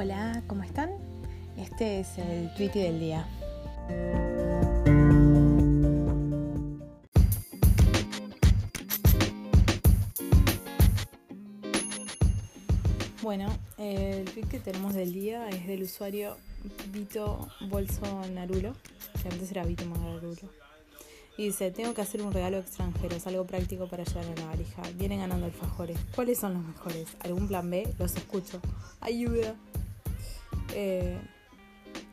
Hola, ¿cómo están? Este es el tweet del día. Bueno, el tweet que tenemos del día es del usuario Vito Bolso Narulo, que antes era Vito Magarulo. Y dice, tengo que hacer un regalo extranjero, es algo práctico para llevar en la valija. Vienen ganando alfajores. ¿Cuáles son los mejores? ¿Algún plan B? Los escucho. Ayuda. Eh,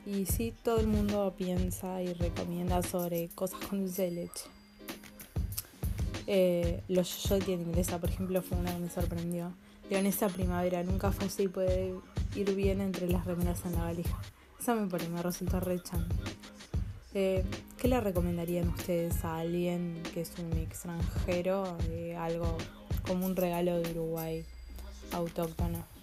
y sí, todo el mundo piensa y recomienda sobre cosas con dulce de leche. Eh, los yo de inglesa, por ejemplo, fue una que me sorprendió. Leonesa Primavera, nunca fue así, puede ir bien entre las remeras en la valija. Esa me, pone, me resultó re eh, ¿Qué le recomendarían ustedes a alguien que es un extranjero? algo como un regalo de Uruguay autóctono.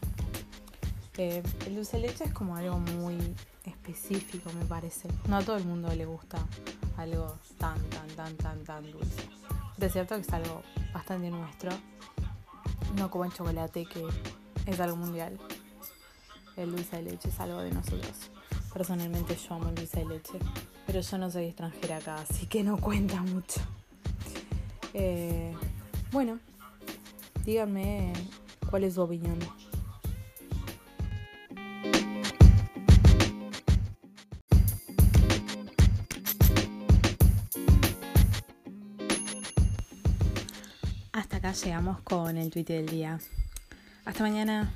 El dulce de leche es como algo muy específico, me parece. No a todo el mundo le gusta algo tan, tan, tan, tan, tan dulce. Es cierto que es algo bastante nuestro, no como el chocolate que es algo mundial. El dulce de leche es algo de nosotros. Personalmente yo amo el dulce de leche, pero yo no soy extranjera acá, así que no cuenta mucho. Eh, bueno, díganme cuál es su opinión. Hasta acá llegamos con el tweet del día. Hasta mañana.